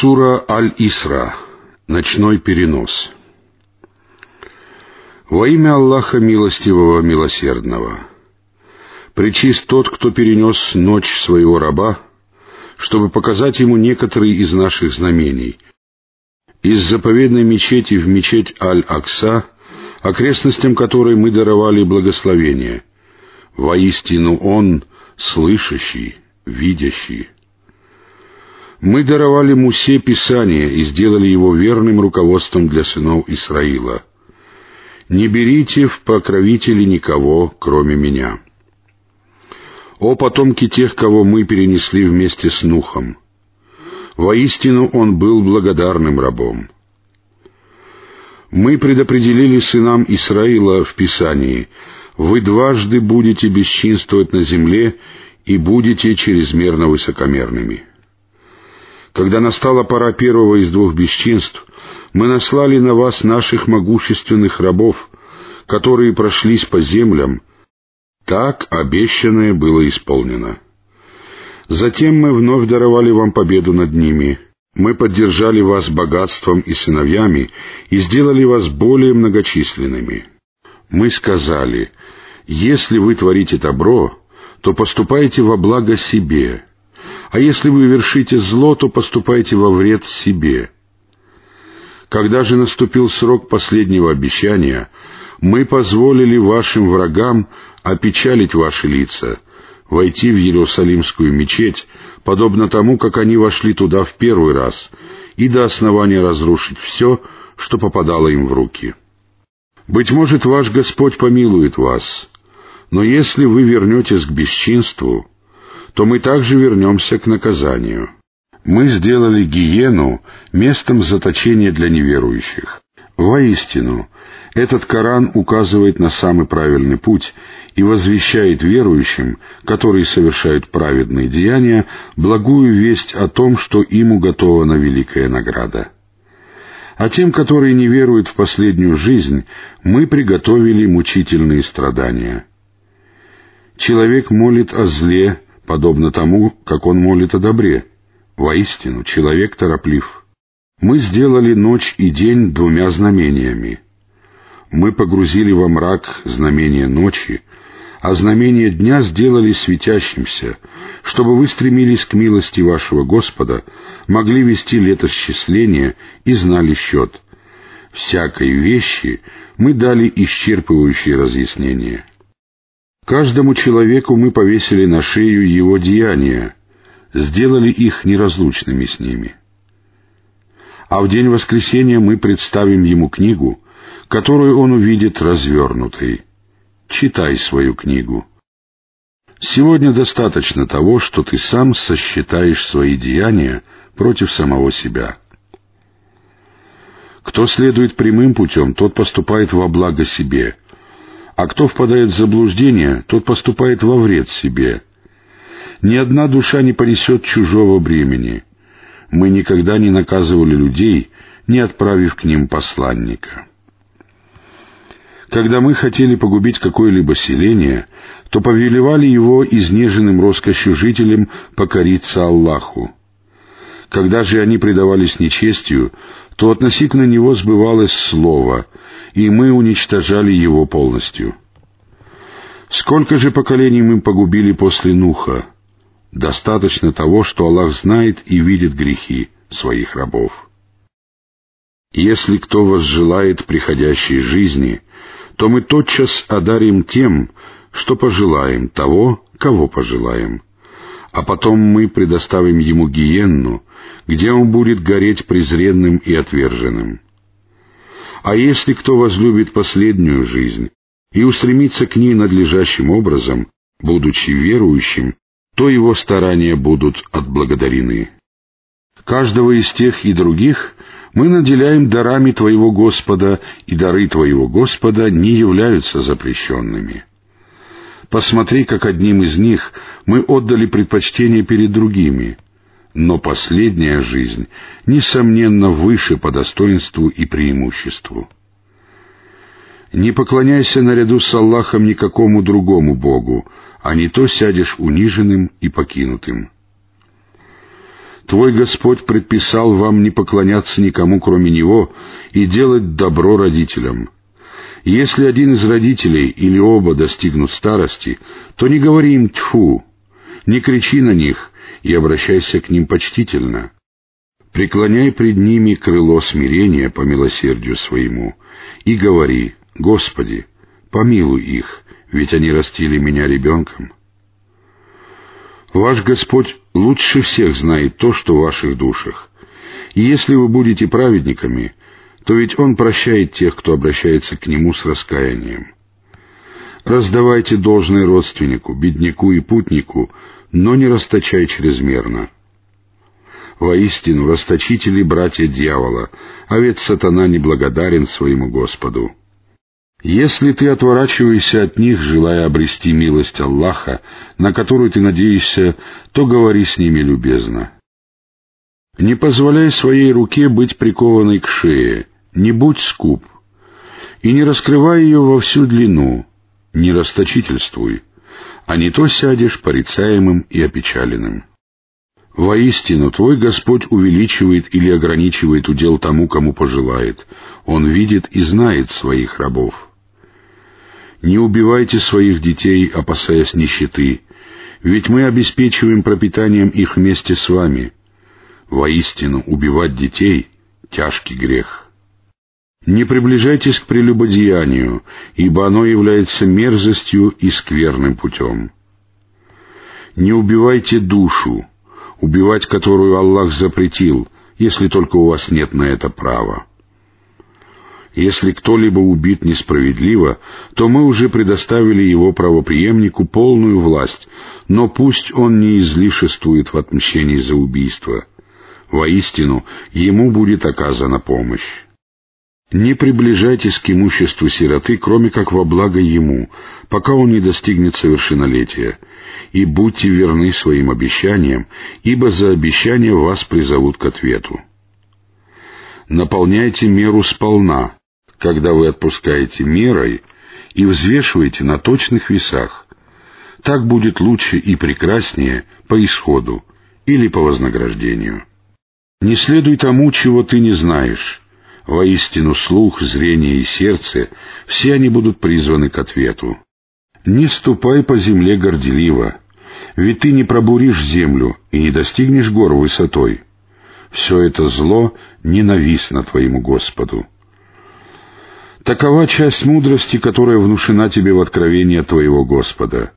Сура Аль-Исра. Ночной перенос. Во имя Аллаха Милостивого Милосердного. Причист тот, кто перенес ночь своего раба, чтобы показать ему некоторые из наших знамений. Из заповедной мечети в мечеть Аль-Акса, окрестностям которой мы даровали благословение. Воистину Он слышащий, видящий. Мы даровали Мусе Писание и сделали его верным руководством для сынов Исраила. Не берите в покровители никого, кроме меня. О потомки тех, кого мы перенесли вместе с Нухом! Воистину он был благодарным рабом. Мы предопределили сынам Исраила в Писании, «Вы дважды будете бесчинствовать на земле и будете чрезмерно высокомерными». Когда настала пора первого из двух бесчинств, мы наслали на вас наших могущественных рабов, которые прошлись по землям. Так обещанное было исполнено. Затем мы вновь даровали вам победу над ними. Мы поддержали вас богатством и сыновьями и сделали вас более многочисленными. Мы сказали, если вы творите добро, то поступайте во благо себе, а если вы вершите зло, то поступайте во вред себе. Когда же наступил срок последнего обещания, мы позволили вашим врагам опечалить ваши лица, войти в Иерусалимскую мечеть, подобно тому, как они вошли туда в первый раз, и до основания разрушить все, что попадало им в руки. Быть может, ваш Господь помилует вас, но если вы вернетесь к бесчинству, то мы также вернемся к наказанию. Мы сделали гиену местом заточения для неверующих. Воистину, этот Коран указывает на самый правильный путь и возвещает верующим, которые совершают праведные деяния, благую весть о том, что им уготована великая награда. А тем, которые не веруют в последнюю жизнь, мы приготовили мучительные страдания. Человек молит о зле, подобно тому, как он молит о добре. Воистину, человек тороплив. Мы сделали ночь и день двумя знамениями. Мы погрузили во мрак знамение ночи, а знамение дня сделали светящимся, чтобы вы стремились к милости вашего Господа, могли вести летосчисление и знали счет. Всякой вещи мы дали исчерпывающие разъяснения. Каждому человеку мы повесили на шею его деяния, сделали их неразлучными с ними. А в день воскресения мы представим ему книгу, которую он увидит развернутой. Читай свою книгу. Сегодня достаточно того, что ты сам сосчитаешь свои деяния против самого себя. Кто следует прямым путем, тот поступает во благо себе — а кто впадает в заблуждение, тот поступает во вред себе. Ни одна душа не понесет чужого бремени. Мы никогда не наказывали людей, не отправив к ним посланника. Когда мы хотели погубить какое-либо селение, то повелевали его изнеженным роскошью жителям покориться Аллаху. Когда же они предавались нечестию, то относительно него сбывалось слово, и мы уничтожали его полностью. Сколько же поколений мы погубили после Нуха? Достаточно того, что Аллах знает и видит грехи своих рабов. Если кто возжелает приходящей жизни, то мы тотчас одарим тем, что пожелаем того, кого пожелаем — а потом мы предоставим ему гиенну, где он будет гореть презренным и отверженным. А если кто возлюбит последнюю жизнь и устремится к ней надлежащим образом, будучи верующим, то его старания будут отблагодарены. Каждого из тех и других мы наделяем дарами Твоего Господа, и дары Твоего Господа не являются запрещенными. Посмотри, как одним из них мы отдали предпочтение перед другими. Но последняя жизнь, несомненно, выше по достоинству и преимуществу. Не поклоняйся наряду с Аллахом никакому другому Богу, а не то сядешь униженным и покинутым. Твой Господь предписал вам не поклоняться никому, кроме Него, и делать добро родителям. Если один из родителей или оба достигнут старости, то не говори им «тьфу», не кричи на них и обращайся к ним почтительно. Преклоняй пред ними крыло смирения по милосердию своему и говори «Господи, помилуй их, ведь они растили меня ребенком». Ваш Господь лучше всех знает то, что в ваших душах. И если вы будете праведниками, то ведь Он прощает тех, кто обращается к Нему с раскаянием. Раздавайте должное родственнику, бедняку и путнику, но не расточай чрезмерно. Воистину, расточители — братья дьявола, а ведь сатана неблагодарен своему Господу. Если ты отворачиваешься от них, желая обрести милость Аллаха, на которую ты надеешься, то говори с ними любезно. Не позволяй своей руке быть прикованной к шее, не будь скуп, и не раскрывай ее во всю длину, не расточительствуй, а не то сядешь порицаемым и опечаленным. Воистину, твой Господь увеличивает или ограничивает удел тому, кому пожелает. Он видит и знает своих рабов. Не убивайте своих детей, опасаясь нищеты, ведь мы обеспечиваем пропитанием их вместе с вами. Воистину, убивать детей — тяжкий грех. Не приближайтесь к прелюбодеянию, ибо оно является мерзостью и скверным путем. Не убивайте душу, убивать которую Аллах запретил, если только у вас нет на это права. Если кто-либо убит несправедливо, то мы уже предоставили его правоприемнику полную власть, но пусть он не излишествует в отмщении за убийство. Воистину, ему будет оказана помощь. Не приближайтесь к имуществу сироты, кроме как во благо ему, пока он не достигнет совершеннолетия, и будьте верны своим обещаниям, ибо за обещание вас призовут к ответу. Наполняйте меру сполна, когда вы отпускаете мерой и взвешиваете на точных весах. Так будет лучше и прекраснее по исходу или по вознаграждению. Не следуй тому, чего ты не знаешь. Воистину слух, зрение и сердце, все они будут призваны к ответу. Не ступай по земле горделиво, ведь ты не пробуришь землю и не достигнешь гор высотой. Все это зло ненавистно твоему Господу. Такова часть мудрости, которая внушена тебе в откровении твоего Господа.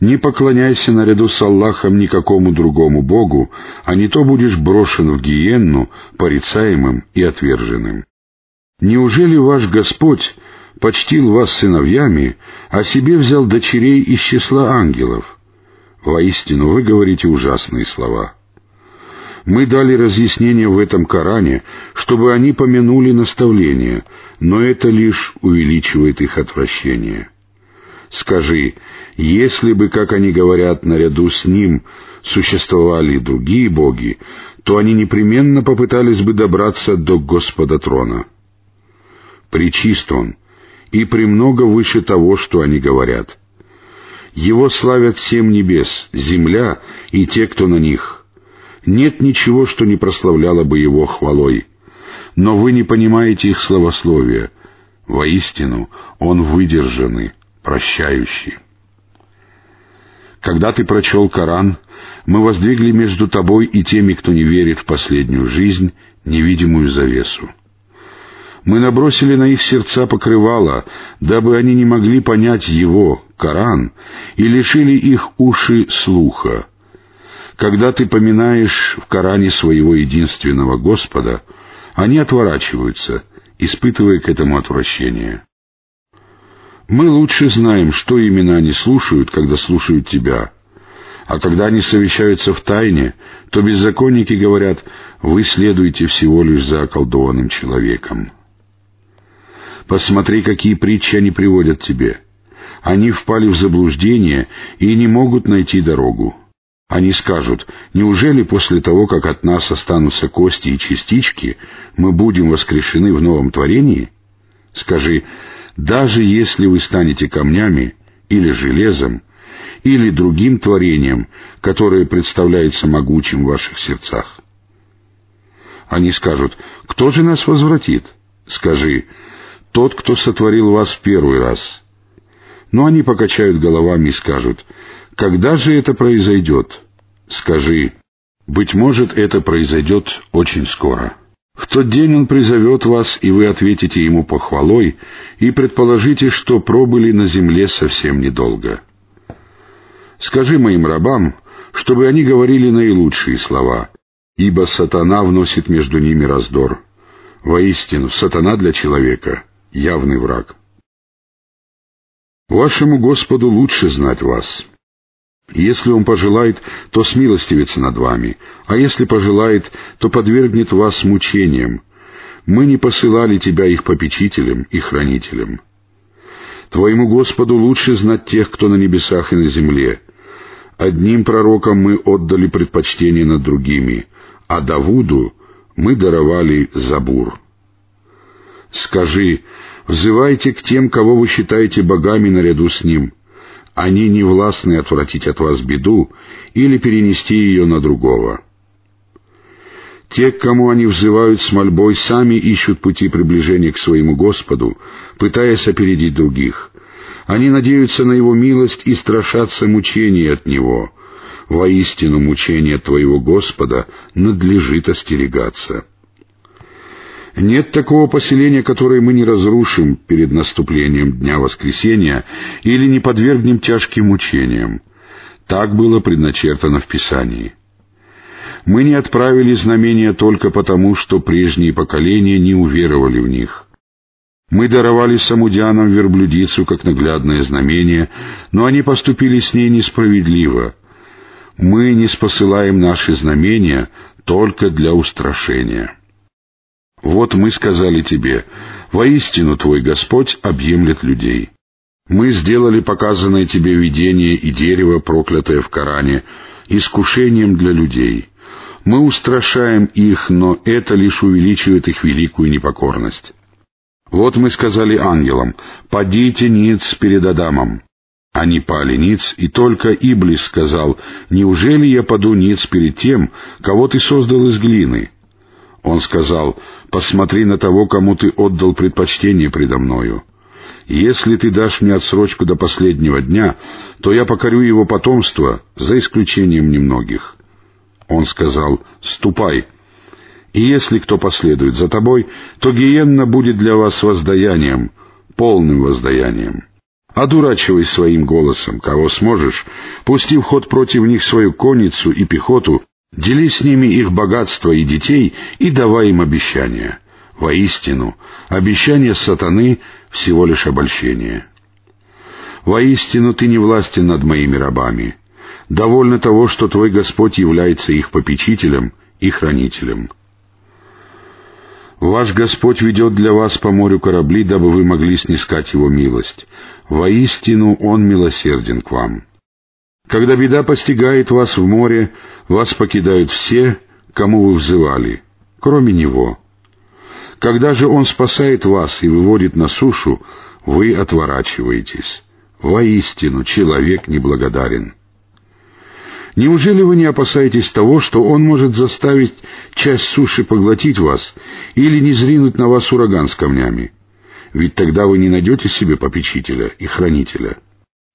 Не поклоняйся наряду с Аллахом никакому другому Богу, а не то будешь брошен в гиенну, порицаемым и отверженным. Неужели ваш Господь почтил вас сыновьями, а себе взял дочерей из числа ангелов? Воистину, вы говорите ужасные слова. Мы дали разъяснение в этом Коране, чтобы они помянули наставление, но это лишь увеличивает их отвращение. Скажи, если бы, как они говорят, наряду с ним существовали другие боги, то они непременно попытались бы добраться до Господа трона. Причист он, и премного выше того, что они говорят. Его славят семь небес, земля и те, кто на них. Нет ничего, что не прославляло бы его хвалой. Но вы не понимаете их словословия. Воистину, он выдержанный, прощающий. Когда ты прочел Коран, мы воздвигли между тобой и теми, кто не верит в последнюю жизнь, невидимую завесу. Мы набросили на их сердца покрывало, дабы они не могли понять его, Коран, и лишили их уши слуха. Когда ты поминаешь в Коране своего единственного Господа, они отворачиваются, испытывая к этому отвращение. Мы лучше знаем, что именно они слушают, когда слушают тебя. А когда они совещаются в тайне, то беззаконники говорят, вы следуете всего лишь за околдованным человеком. Посмотри, какие притчи они приводят тебе. Они впали в заблуждение и не могут найти дорогу. Они скажут, неужели после того, как от нас останутся кости и частички, мы будем воскрешены в новом творении? Скажи, даже если вы станете камнями или железом, или другим творением, которое представляется могучим в ваших сердцах. Они скажут, кто же нас возвратит? Скажи, тот, кто сотворил вас в первый раз. Но они покачают головами и скажут, когда же это произойдет? Скажи, быть может, это произойдет очень скоро. В тот день Он призовет вас, и вы ответите Ему похвалой, и предположите, что пробыли на земле совсем недолго. Скажи моим рабам, чтобы они говорили наилучшие слова, ибо сатана вносит между ними раздор. Воистину, сатана для человека — явный враг. Вашему Господу лучше знать вас. Если Он пожелает, то смилостивится над вами, а если пожелает, то подвергнет вас мучениям. Мы не посылали тебя их попечителям и хранителям. Твоему Господу лучше знать тех, кто на небесах и на земле. Одним пророкам мы отдали предпочтение над другими, а Давуду мы даровали Забур. Скажи, взывайте к тем, кого вы считаете богами наряду с ним — они не властны отвратить от вас беду или перенести ее на другого. Те, к кому они взывают с мольбой, сами ищут пути приближения к своему Господу, пытаясь опередить других. Они надеются на Его милость и страшатся мучений от Него. Воистину мучения Твоего Господа надлежит остерегаться. Нет такого поселения, которое мы не разрушим перед наступлением Дня Воскресения или не подвергнем тяжким мучениям. Так было предначертано в Писании. Мы не отправили знамения только потому, что прежние поколения не уверовали в них. Мы даровали самудянам верблюдицу как наглядное знамение, но они поступили с ней несправедливо. Мы не спосылаем наши знамения только для устрашения. Вот мы сказали тебе, воистину твой Господь объемлет людей. Мы сделали показанное тебе видение и дерево, проклятое в Коране, искушением для людей. Мы устрашаем их, но это лишь увеличивает их великую непокорность. Вот мы сказали ангелам, «Падите ниц перед Адамом». Они пали ниц, и только Иблис сказал, «Неужели я паду ниц перед тем, кого ты создал из глины?» Он сказал, «Посмотри на того, кому ты отдал предпочтение предо мною. Если ты дашь мне отсрочку до последнего дня, то я покорю его потомство, за исключением немногих». Он сказал, «Ступай, и если кто последует за тобой, то гиенна будет для вас воздаянием, полным воздаянием». Одурачивай своим голосом, кого сможешь, пусти в ход против них свою конницу и пехоту, Дели с ними их богатство и детей и давай им обещания. Воистину, обещание сатаны — всего лишь обольщение. Воистину, ты не властен над моими рабами. Довольно того, что твой Господь является их попечителем и хранителем. Ваш Господь ведет для вас по морю корабли, дабы вы могли снискать Его милость. Воистину Он милосерден к вам. Когда беда постигает вас в море, вас покидают все, кому вы взывали, кроме Него. Когда же Он спасает вас и выводит на сушу, вы отворачиваетесь. Воистину, человек неблагодарен. Неужели вы не опасаетесь того, что Он может заставить часть суши поглотить вас или не зринуть на вас ураган с камнями? Ведь тогда вы не найдете себе попечителя и хранителя.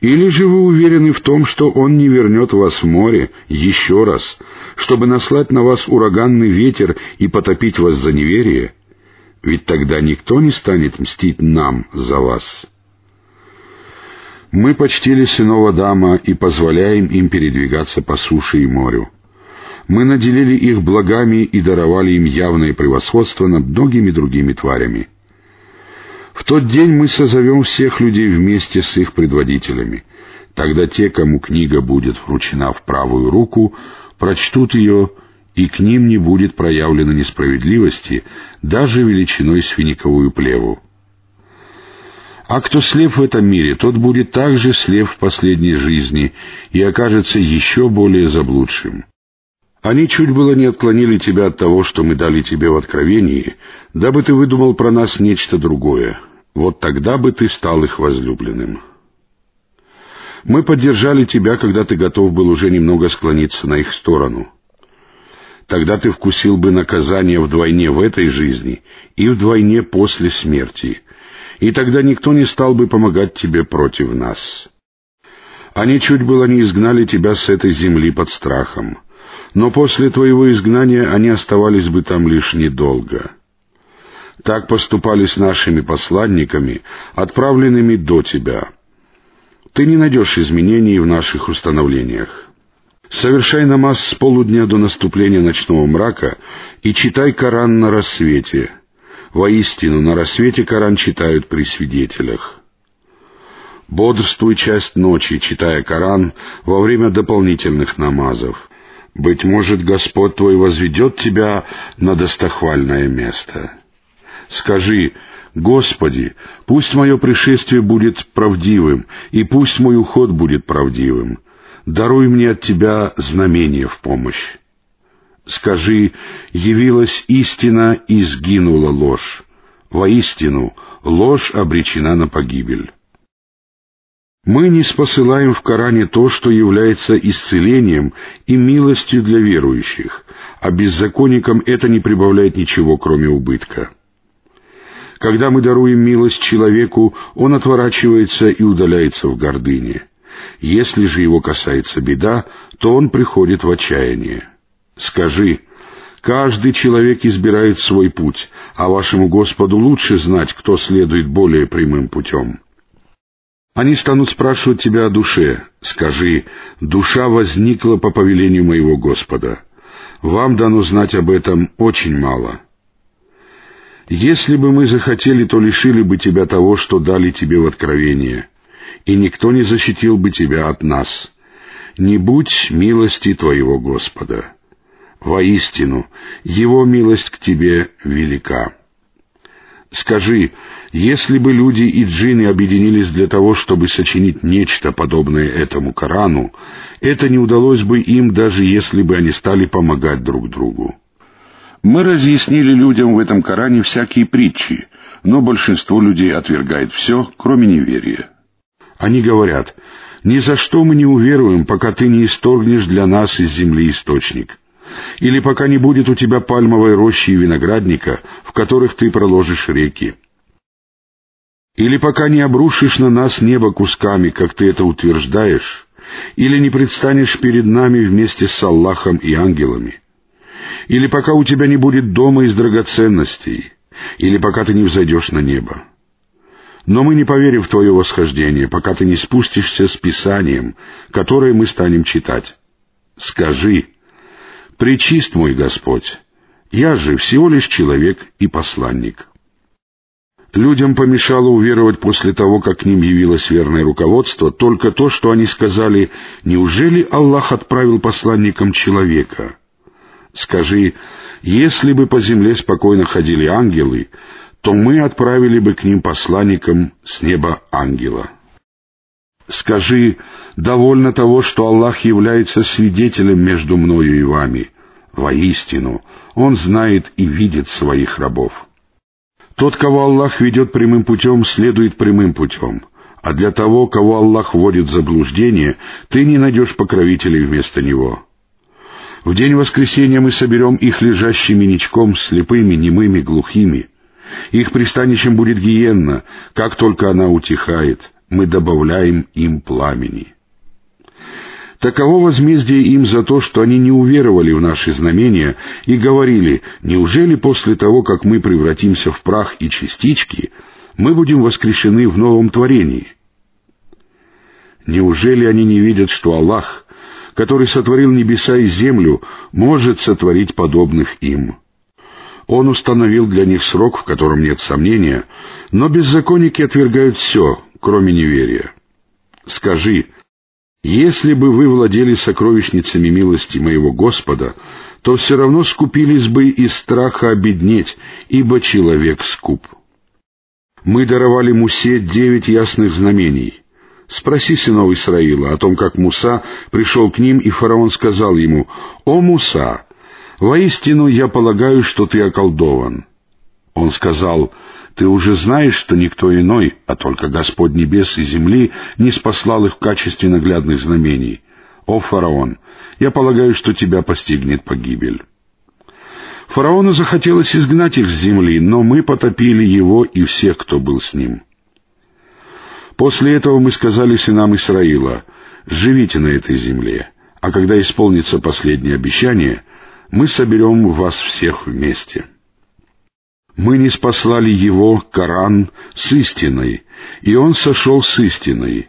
Или же вы уверены в том, что он не вернет вас в море еще раз, чтобы наслать на вас ураганный ветер и потопить вас за неверие? Ведь тогда никто не станет мстить нам за вас. Мы почтили сынов Адама и позволяем им передвигаться по суше и морю. Мы наделили их благами и даровали им явное превосходство над многими другими тварями. В тот день мы созовем всех людей вместе с их предводителями. Тогда те, кому книга будет вручена в правую руку, прочтут ее, и к ним не будет проявлено несправедливости даже величиной с финиковую плеву. А кто слеп в этом мире, тот будет также слеп в последней жизни и окажется еще более заблудшим. Они чуть было не отклонили тебя от того, что мы дали тебе в откровении, дабы ты выдумал про нас нечто другое. Вот тогда бы ты стал их возлюбленным. Мы поддержали тебя, когда ты готов был уже немного склониться на их сторону. Тогда ты вкусил бы наказание вдвойне в этой жизни и вдвойне после смерти, и тогда никто не стал бы помогать тебе против нас. Они чуть было не изгнали тебя с этой земли под страхом, но после твоего изгнания они оставались бы там лишь недолго. Так поступали с нашими посланниками, отправленными до тебя. Ты не найдешь изменений в наших установлениях. Совершай намаз с полудня до наступления ночного мрака и читай Коран на рассвете. Воистину, на рассвете Коран читают при свидетелях. Бодрствуй часть ночи, читая Коран во время дополнительных намазов. Быть может, Господь твой возведет тебя на достохвальное место. Скажи, Господи, пусть мое пришествие будет правдивым, и пусть мой уход будет правдивым. Даруй мне от Тебя знамение в помощь. Скажи, явилась истина и сгинула ложь. Воистину, ложь обречена на погибель. Мы не спосылаем в Коране то, что является исцелением и милостью для верующих, а беззаконникам это не прибавляет ничего, кроме убытка. Когда мы даруем милость человеку, он отворачивается и удаляется в гордыне. Если же его касается беда, то он приходит в отчаяние. Скажи, каждый человек избирает свой путь, а вашему Господу лучше знать, кто следует более прямым путем. Они станут спрашивать тебя о душе. Скажи, душа возникла по повелению моего Господа. Вам дано знать об этом очень мало. Если бы мы захотели, то лишили бы тебя того, что дали тебе в откровение, и никто не защитил бы тебя от нас. Не будь милости твоего Господа. Воистину, Его милость к тебе велика. Скажи, если бы люди и джинны объединились для того, чтобы сочинить нечто подобное этому Корану, это не удалось бы им, даже если бы они стали помогать друг другу. Мы разъяснили людям в этом Коране всякие притчи, но большинство людей отвергает все, кроме неверия. Они говорят, «Ни за что мы не уверуем, пока ты не исторгнешь для нас из земли источник, или пока не будет у тебя пальмовой рощи и виноградника, в которых ты проложишь реки, или пока не обрушишь на нас небо кусками, как ты это утверждаешь, или не предстанешь перед нами вместе с Аллахом и ангелами» или пока у тебя не будет дома из драгоценностей, или пока ты не взойдешь на небо. Но мы не поверим в твое восхождение, пока ты не спустишься с Писанием, которое мы станем читать. Скажи, «Пречист мой Господь, я же всего лишь человек и посланник». Людям помешало уверовать после того, как к ним явилось верное руководство, только то, что они сказали, «Неужели Аллах отправил посланникам человека?» Скажи, если бы по земле спокойно ходили ангелы, то мы отправили бы к ним посланникам с неба ангела. Скажи, довольно того, что Аллах является свидетелем между мною и вами. Воистину, Он знает и видит своих рабов. Тот, кого Аллах ведет прямым путем, следует прямым путем, а для того, кого Аллах вводит в заблуждение, ты не найдешь покровителей вместо него. В день воскресения мы соберем их лежащими ничком, слепыми, немыми, глухими. Их пристанищем будет гиенна, как только она утихает, мы добавляем им пламени. Таково возмездие им за то, что они не уверовали в наши знамения и говорили, неужели после того, как мы превратимся в прах и частички, мы будем воскрешены в новом творении? Неужели они не видят, что Аллах — который сотворил небеса и землю, может сотворить подобных им. Он установил для них срок, в котором нет сомнения, но беззаконники отвергают все, кроме неверия. Скажи, если бы вы владели сокровищницами милости моего Господа, то все равно скупились бы из страха обеднеть, ибо человек скуп. Мы даровали Мусе девять ясных знамений — Спроси сынов Исраила о том, как Муса пришел к ним, и фараон сказал ему, «О, Муса, воистину я полагаю, что ты околдован». Он сказал, Ты уже знаешь, что никто иной, а только Господь небес и земли, не спаслал их в качестве наглядных знамений. О, фараон, я полагаю, что тебя постигнет погибель. Фараону захотелось изгнать их с земли, но мы потопили его и всех, кто был с ним. После этого мы сказали сынам Исраила, «Живите на этой земле, а когда исполнится последнее обещание, мы соберем вас всех вместе». Мы не спаслали его, Коран, с истиной, и он сошел с истиной,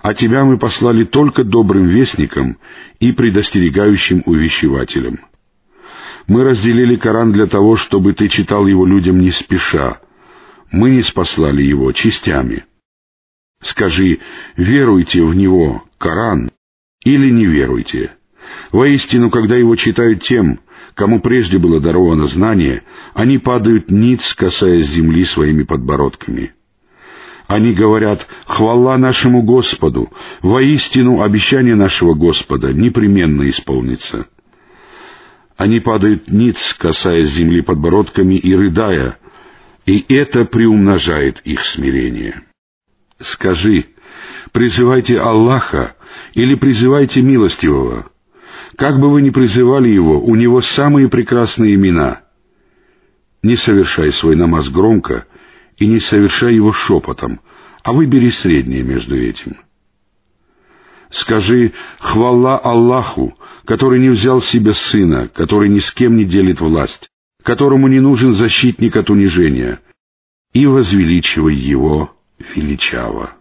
а тебя мы послали только добрым вестником и предостерегающим увещевателем. Мы разделили Коран для того, чтобы ты читал его людям не спеша. Мы не спаслали его частями. Скажи, веруйте в него, Коран, или не веруйте. Воистину, когда его читают тем, кому прежде было даровано знание, они падают ниц, касаясь земли своими подбородками. Они говорят «Хвала нашему Господу! Воистину обещание нашего Господа непременно исполнится». Они падают ниц, касаясь земли подбородками и рыдая, и это приумножает их смирение. Скажи, призывайте Аллаха или призывайте милостивого. Как бы вы ни призывали его, у него самые прекрасные имена. Не совершай свой намаз громко и не совершай его шепотом, а выбери среднее между этим. Скажи «Хвала Аллаху, который не взял себе сына, который ни с кем не делит власть, которому не нужен защитник от унижения, и возвеличивай его величаво».